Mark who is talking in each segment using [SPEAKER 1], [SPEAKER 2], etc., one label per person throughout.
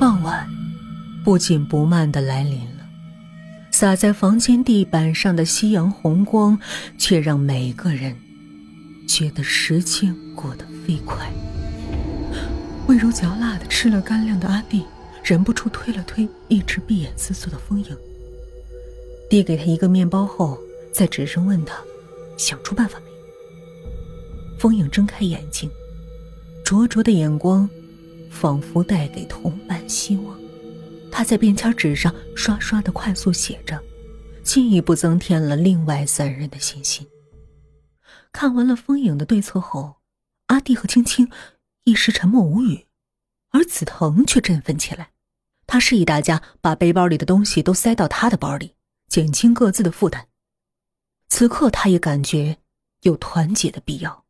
[SPEAKER 1] 傍晚不紧不慢的来临了，洒在房间地板上的夕阳红光，却让每个人觉得时间过得飞快。味柔嚼蜡的吃了干粮的阿弟，忍不住推了推一直闭眼思索的风影，递给他一个面包后，在纸上问他：“想出办法没？”风影睁开眼睛，灼灼的眼光，仿佛带给同伴希望。他在便签纸上刷刷的快速写着，进一步增添了另外三人的信心。看完了风影的对策后，阿弟和青青。一时沉默无语，而紫藤却振奋起来。他示意大家把背包里的东西都塞到他的包里，减轻各自的负担。此刻，他也感觉有团结的必要。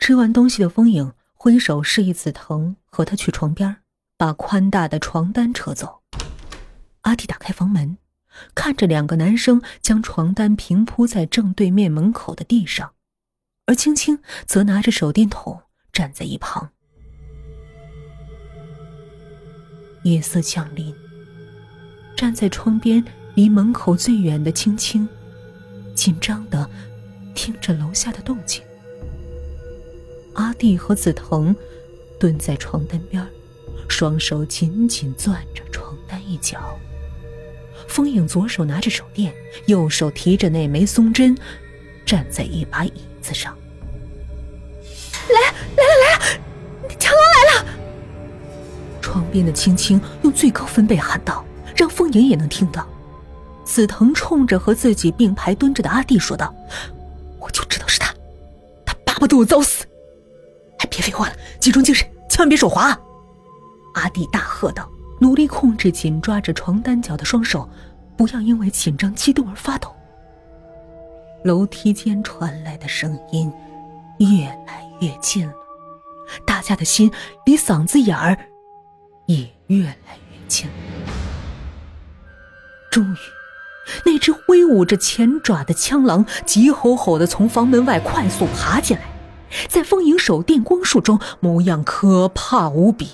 [SPEAKER 1] 吃完东西的风影挥手示意紫藤和他去床边，把宽大的床单扯走。阿弟打开房门，看着两个男生将床单平铺在正对面门口的地上，而青青则拿着手电筒。站在一旁，夜色降临。站在窗边离门口最远的青青，紧张的听着楼下的动静。阿弟和紫藤蹲在床单边，双手紧紧攥着床单一角。风影左手拿着手电，右手提着那枚松针，站在一把椅子上。
[SPEAKER 2] 来来了来了，强狼来了！
[SPEAKER 1] 床边的青青用最高分贝喊道，让风影也能听到。紫藤冲着和自己并排蹲着的阿弟说道：“我就知道是他，他巴不得我早死！别废话了，集中精神，千万别手滑！”啊阿弟大喝道，努力控制紧抓着床单角的双手，不要因为紧张激动而发抖。楼梯间传来的声音越来。越近了，大家的心离嗓子眼儿也越来越近了。终于，那只挥舞着前爪的枪狼急吼吼的从房门外快速爬进来，在风影手电光束中，模样可怕无比。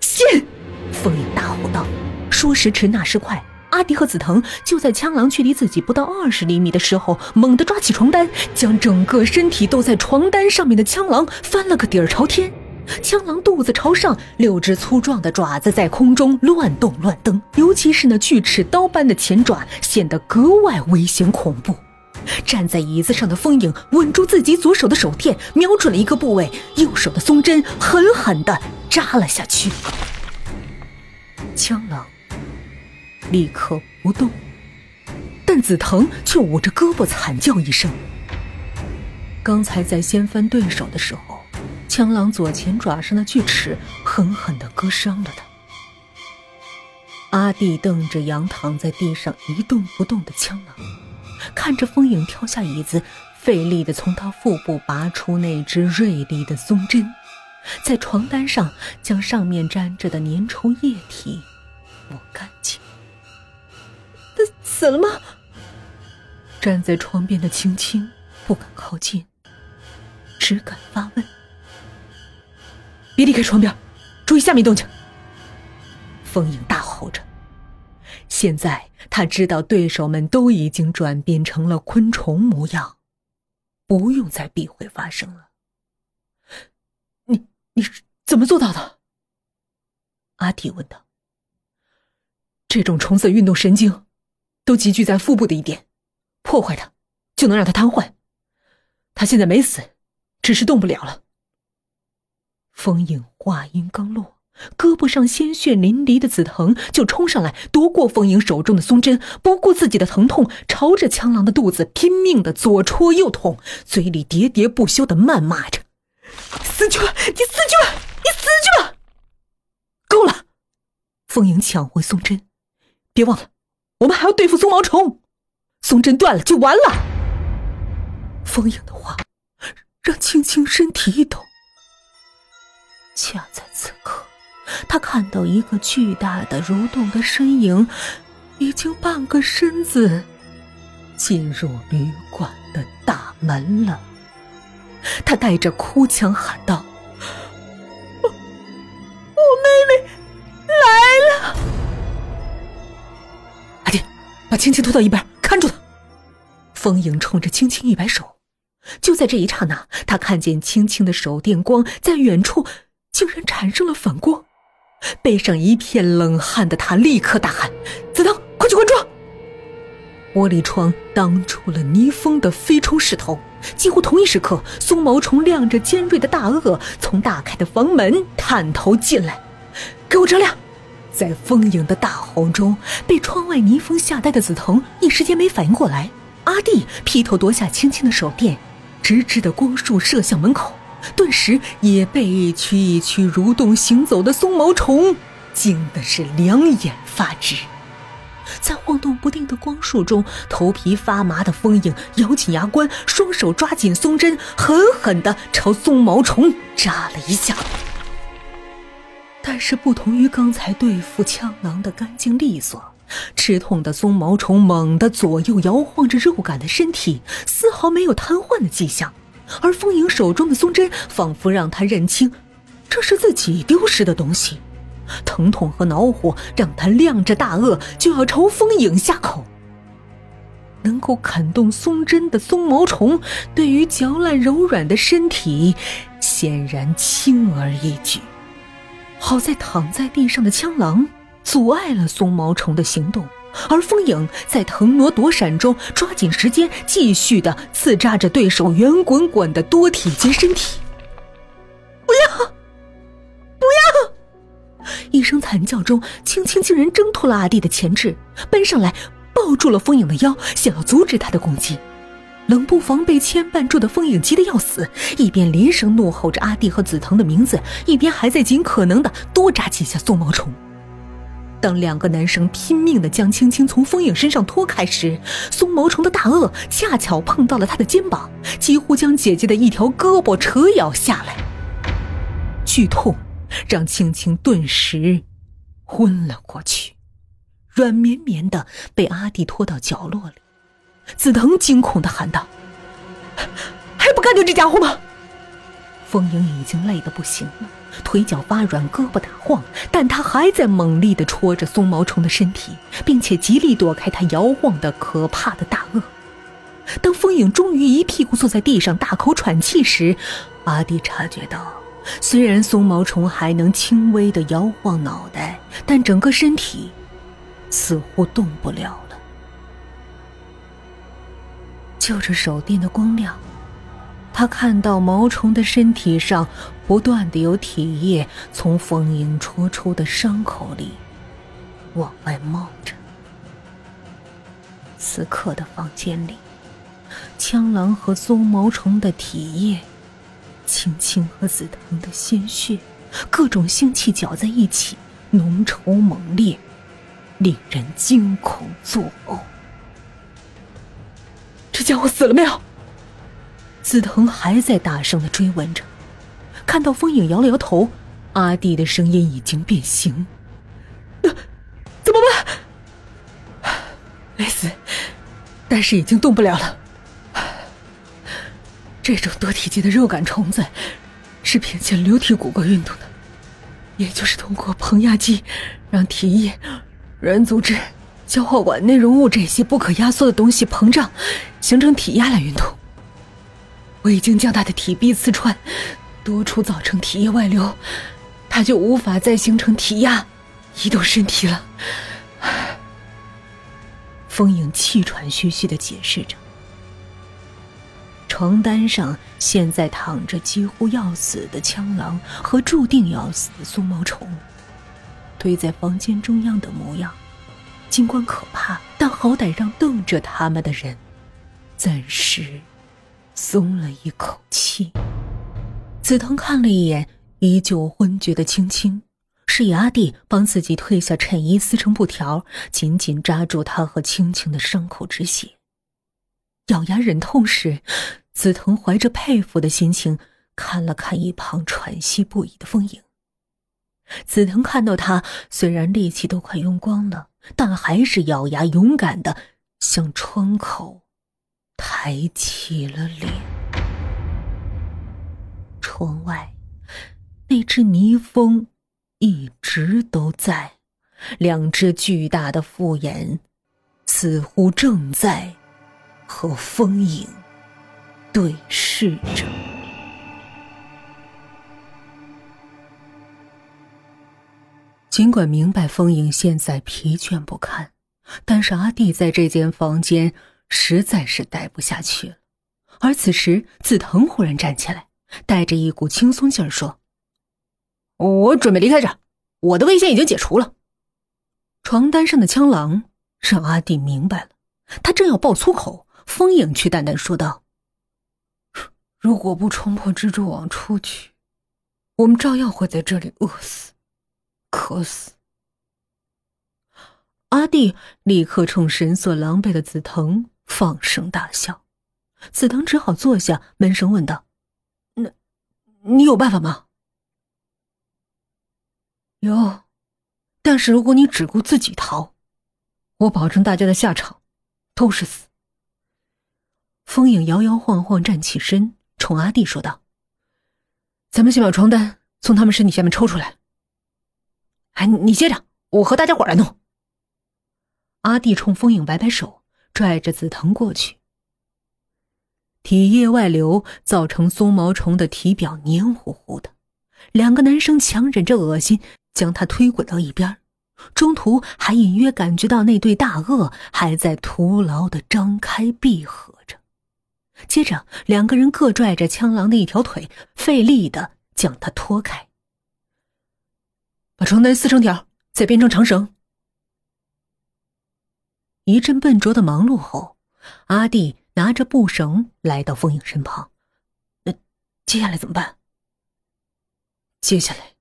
[SPEAKER 1] 信！风影大吼道：“说时迟，那时快。”阿迪和紫藤就在枪狼距离自己不到二十厘米的时候，猛地抓起床单，将整个身体都在床单上面的枪狼翻了个底儿朝天。枪狼肚子朝上，六只粗壮的爪子在空中乱动乱蹬，尤其是那锯齿刀般的前爪显得格外危险恐怖。站在椅子上的风影稳住自己左手的手电，瞄准了一个部位，右手的松针狠狠地扎了下去。枪狼。立刻不动，但紫藤却捂着胳膊惨叫一声。刚才在掀翻对手的时候，枪狼左前爪上的锯齿狠狠的割伤了他。阿弟瞪着仰躺在地上一动不动的枪狼，看着风影跳下椅子，费力的从他腹部拔出那只锐利的松针，在床单上将上面沾着的粘稠液体抹干净。
[SPEAKER 2] 他死了吗？
[SPEAKER 1] 站在床边的青青不敢靠近，只敢发问：“别离开床边，注意下面动静。”风影大吼着。现在他知道对手们都已经转变成了昆虫模样，不用再避讳发生了。你你是怎么做到的？阿弟问道。这种虫子运动神经。都集聚在腹部的一点，破坏它，就能让它瘫痪。他现在没死，只是动不了了。风影话音刚落，胳膊上鲜血淋漓的紫藤就冲上来夺过风影手中的松针，不顾自己的疼痛，朝着枪狼的肚子拼命的左戳右捅，嘴里喋喋不休的谩骂着：“死去吧，你死去吧，你死去吧！”够了，风影抢回松针，别忘了。我们还要对付松毛虫，松针断了就完了。风影的话让青青身体一抖。恰在此刻，他看到一个巨大的蠕动的身影，已经半个身子进入旅馆的大门了。他带着哭腔喊道：“我我妹妹来了！”阿弟，把青青拖到一边，看住他。风影冲着青青一摆手。就在这一刹那，他看见青青的手电光在远处竟然产生了反光。背上一片冷汗的他立刻大喊：“子腾，快去关窗！”玻璃窗挡住了倪风的飞冲势头，几乎同一时刻，松毛虫亮着尖锐的大颚从大开的房门探头进来，“给我遮亮！”在风影的大吼中，被窗外逆风吓呆的紫藤一时间没反应过来。阿弟劈头夺下青青的手电，直直的光束射向门口，顿时也被一区一区蠕动行走的松毛虫惊的是两眼发直。在晃动不定的光束中，头皮发麻的风影咬紧牙关，双手抓紧松针，狠狠地朝松毛虫扎了一下。但是，不同于刚才对付枪狼的干净利索。吃痛的松毛虫猛地左右摇晃着肉感的身体，丝毫没有瘫痪的迹象。而风影手中的松针仿佛让他认清，这是自己丢失的东西。疼痛和恼火让他亮着大颚就要朝风影下口。能够啃动松针的松毛虫，对于嚼烂柔软的身体，显然轻而易举。好在躺在地上的枪狼。阻碍了松毛虫的行动，而风影在腾挪躲闪中抓紧时间，继续的刺扎着对手圆滚滚的多体积身体。不要，不要！一声惨叫中，青青竟然挣脱了阿弟的钳制，奔上来抱住了风影的腰，想要阻止他的攻击。冷不防被牵绊住的风影急得要死，一边连声怒吼着阿弟和紫藤的名字，一边还在尽可能的多扎几下松毛虫。当两个男生拼命的将青青从风影身上拖开时，松毛虫的大颚恰巧碰到了他的肩膀，几乎将姐姐的一条胳膊扯咬下来。剧痛让青青顿时昏了过去，软绵绵的被阿弟拖到角落里。紫藤惊恐的喊道：“还不干掉这家伙吗？”风影已经累得不行了。腿脚发软，胳膊打晃，但他还在猛力地戳着松毛虫的身体，并且极力躲开它摇晃的可怕的大颚。当风影终于一屁股坐在地上，大口喘气时，阿弟察觉到，虽然松毛虫还能轻微地摇晃脑袋，但整个身体似乎动不了了。就着手电的光亮。他看到毛虫的身体上不断的有体液从风影戳出的伤口里往外冒着。此刻的房间里，枪狼和松毛虫的体液，青青和紫藤的鲜血，各种腥气搅在一起，浓稠猛烈，令人惊恐作呕。这家伙死了没有？紫藤还在大声的追问着，看到风影摇了摇头，阿弟的声音已经变形：“怎么办？没死，但是已经动不了了。这种多体积的肉感虫子是凭借流体骨骼运动的，也就是通过膨压机让体液、软组织、消化管内容物这些不可压缩的东西膨胀，形成体压来运动。”我已经将他的体壁刺穿，多处造成体液外流，他就无法再形成体压，移动身体了。风影气喘吁吁的解释着。床单上现在躺着几乎要死的枪狼和注定要死的松毛虫，堆在房间中央的模样，尽管可怕，但好歹让瞪着他们的人暂时。松了一口气。紫藤看了一眼依旧昏厥的青青，示意阿弟帮自己褪下衬衣，撕成布条，紧紧扎住他和青青的伤口止血。咬牙忍痛时，紫藤怀着佩服的心情看了看一旁喘息不已的风影。紫藤看到他虽然力气都快用光了，但还是咬牙勇敢的向窗口。抬起了脸，窗外那只泥蜂一直都在，两只巨大的复眼似乎正在和风影对视着。尽管明白风影现在疲倦不堪，但是阿弟在这间房间实在是待不下去了。而此时，紫藤忽然站起来，带着一股轻松劲儿说：“我准备离开这，我的危险已经解除了。”床单上的枪狼让阿弟明白了，他正要爆粗口，风影却淡淡说道：“如果不冲破蜘蛛网出去，我们照样会在这里饿死。”渴死！阿弟立刻冲神色狼狈的紫藤放声大笑，紫藤只好坐下，闷声问道：“那，你有办法吗？”“有，但是如果你只顾自己逃，我保证大家的下场都是死。”风影摇摇晃晃站起身，冲阿弟说道：“咱们先把床单从他们身体下面抽出来。”哎，你接着，我和大家伙来弄。阿弟冲风影摆摆手，拽着紫藤过去。体液外流造成松毛虫的体表黏糊糊的，两个男生强忍着恶心将他推滚到一边，中途还隐约感觉到那对大鳄还在徒劳的张开闭合着。接着，两个人各拽着枪狼的一条腿，费力的将他拖开。把床单撕成条，再编成长绳。一阵笨拙的忙碌后，阿弟拿着布绳来到风影身旁。那接下来怎么办？接下来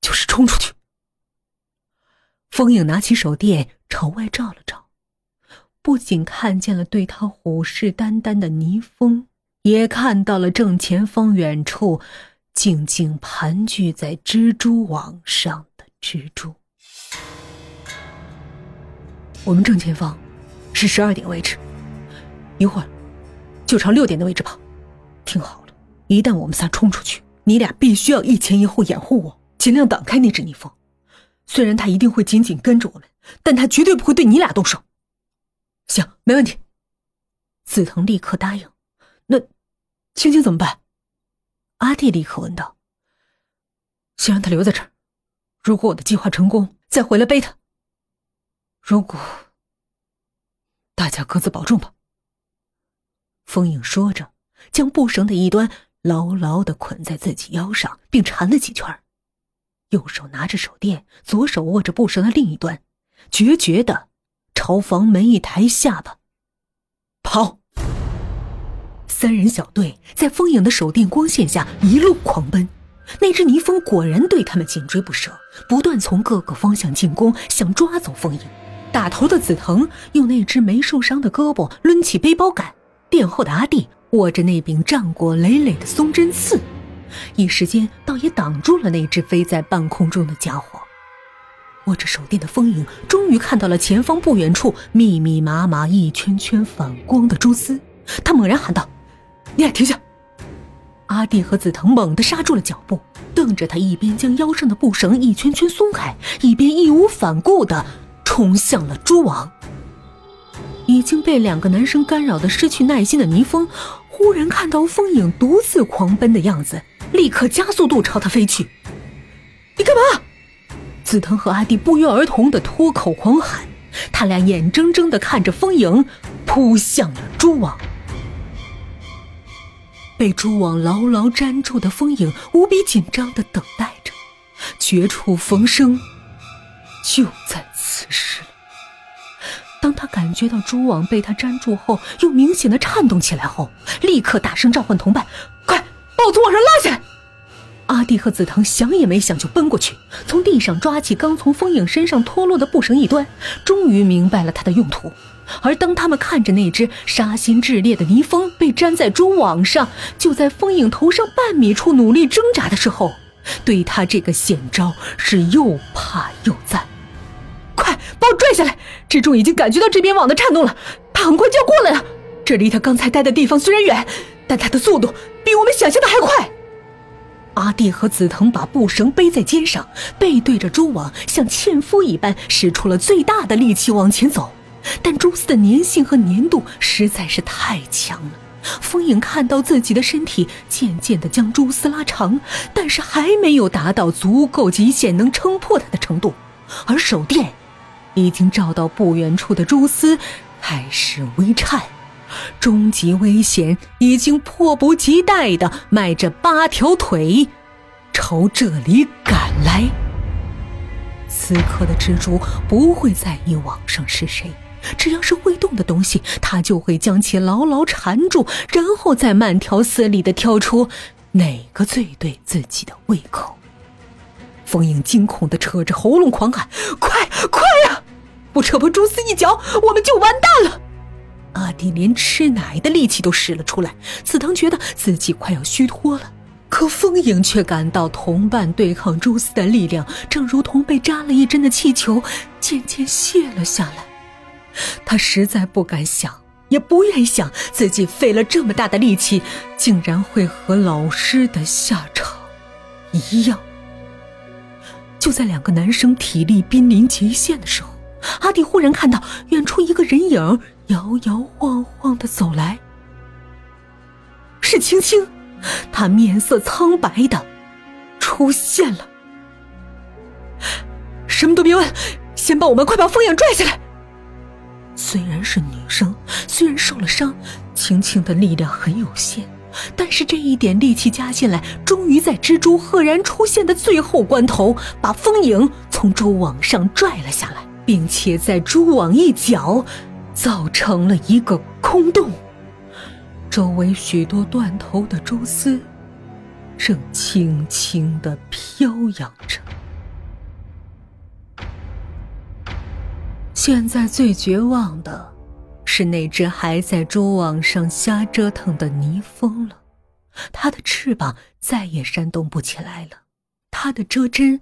[SPEAKER 1] 就是冲出去。风影拿起手电朝外照了照，不仅看见了对他虎视眈眈的倪风，也看到了正前方远处。静静盘踞在蜘蛛网上的蜘蛛。我们正前方是十二点位置，一会儿就朝六点的位置跑。听好了，一旦我们仨冲出去，你俩必须要一前一后掩护我，尽量挡开那只逆风。虽然他一定会紧紧跟着我们，但他绝对不会对你俩动手。行，没问题。紫藤立刻答应。那青青怎么办？阿弟立刻问道：“先让他留在这儿，如果我的计划成功，再回来背他。如果大家各自保重吧。”风影说着，将布绳的一端牢牢的捆在自己腰上，并缠了几圈右手拿着手电，左手握着布绳的另一端，决绝的朝房门一抬下巴，跑。三人小队在风影的手电光线下一路狂奔，那只泥蜂果然对他们紧追不舍，不断从各个方向进攻，想抓走风影。打头的紫藤用那只没受伤的胳膊抡起背包杆，殿后的阿弟握着那柄战果累累的松针刺，一时间倒也挡住了那只飞在半空中的家伙。握着手电的风影终于看到了前方不远处密密麻麻一圈圈反光的蛛丝，他猛然喊道。你俩停下！阿弟和紫藤猛地刹住了脚步，瞪着他，一边将腰上的布绳一圈圈松开，一边义无反顾的冲向了蛛网。已经被两个男生干扰的失去耐心的倪风，忽然看到风影独自狂奔的样子，立刻加速度朝他飞去。你干嘛？紫藤和阿弟不约而同的脱口狂喊，他俩眼睁睁的看着风影扑向了蛛网。被蛛网牢牢粘住的风影无比紧张的等待着，绝处逢生，就在此时。当他感觉到蛛网被他粘住后，又明显的颤动起来后，立刻大声召唤同伴：“快把我从网上拉下来！”阿弟和紫藤想也没想就奔过去，从地上抓起刚从风影身上脱落的布绳一端，终于明白了它的用途。而当他们看着那只杀心炽烈的泥蜂被粘在蛛网上，就在风影头上半米处努力挣扎的时候，对他这个险招是又怕又赞。快把我拽下来！蜘蛛已经感觉到这边网的颤动了，它很快就要过来了。这离他刚才待的地方虽然远，但它的速度比我们想象的还快。阿弟和紫藤把布绳背在肩上，背对着蛛网，像纤夫一般使出了最大的力气往前走。但蛛丝的粘性和粘度实在是太强了。风影看到自己的身体渐渐的将蛛丝拉长，但是还没有达到足够极限能撑破它的程度，而手电已经照到不远处的蛛丝开始微颤，终极危险已经迫不及待的迈着八条腿朝这里赶来。此刻的蜘蛛不会在意网上是谁。只要是会动的东西，它就会将其牢牢缠住，然后再慢条斯理的挑出哪个最对自己的胃口。风影惊恐的扯着喉咙狂喊：“快快！不扯破蛛丝一角，我们就完蛋了！”阿弟连吃奶的力气都使了出来。紫藤觉得自己快要虚脱了，可风影却感到同伴对抗蛛丝的力量，正如同被扎了一针的气球，渐渐卸了下来。他实在不敢想，也不愿想自己费了这么大的力气，竟然会和老师的下场一样。就在两个男生体力濒临极限的时候，阿弟忽然看到远处一个人影摇摇晃晃的走来，是青青。他面色苍白的出现了。什么都别问，先帮我们快把风影拽下来。虽然是女生，虽然受了伤，青青的力量很有限，但是这一点力气加进来，终于在蜘蛛赫然出现的最后关头，把风影从蛛网上拽了下来，并且在蛛网一角造成了一个空洞，周围许多断头的蛛丝正轻轻的飘扬着。现在最绝望的，是那只还在蛛网上瞎折腾的泥蜂了。它的翅膀再也扇动不起来了，它的遮针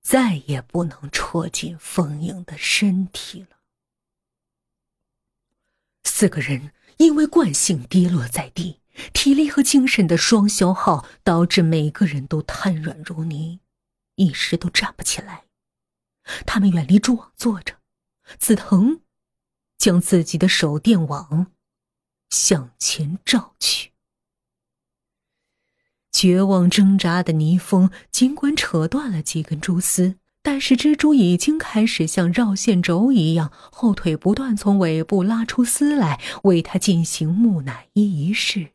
[SPEAKER 1] 再也不能戳进风影的身体了。四个人因为惯性跌落在地，体力和精神的双消耗导致每个人都瘫软如泥，一时都站不起来。他们远离蛛网坐着。紫藤将自己的手电网向前照去，绝望挣扎的泥蜂尽管扯断了几根蛛丝，但是蜘蛛已经开始像绕线轴一样，后腿不断从尾部拉出丝来，为它进行木乃伊仪式，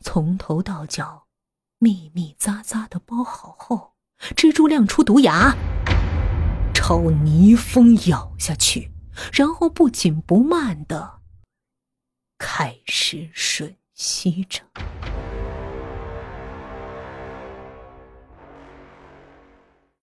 [SPEAKER 1] 从头到脚密密匝匝的包好后，蜘蛛亮出毒牙。朝泥蜂咬下去，然后不紧不慢的开始吮吸着。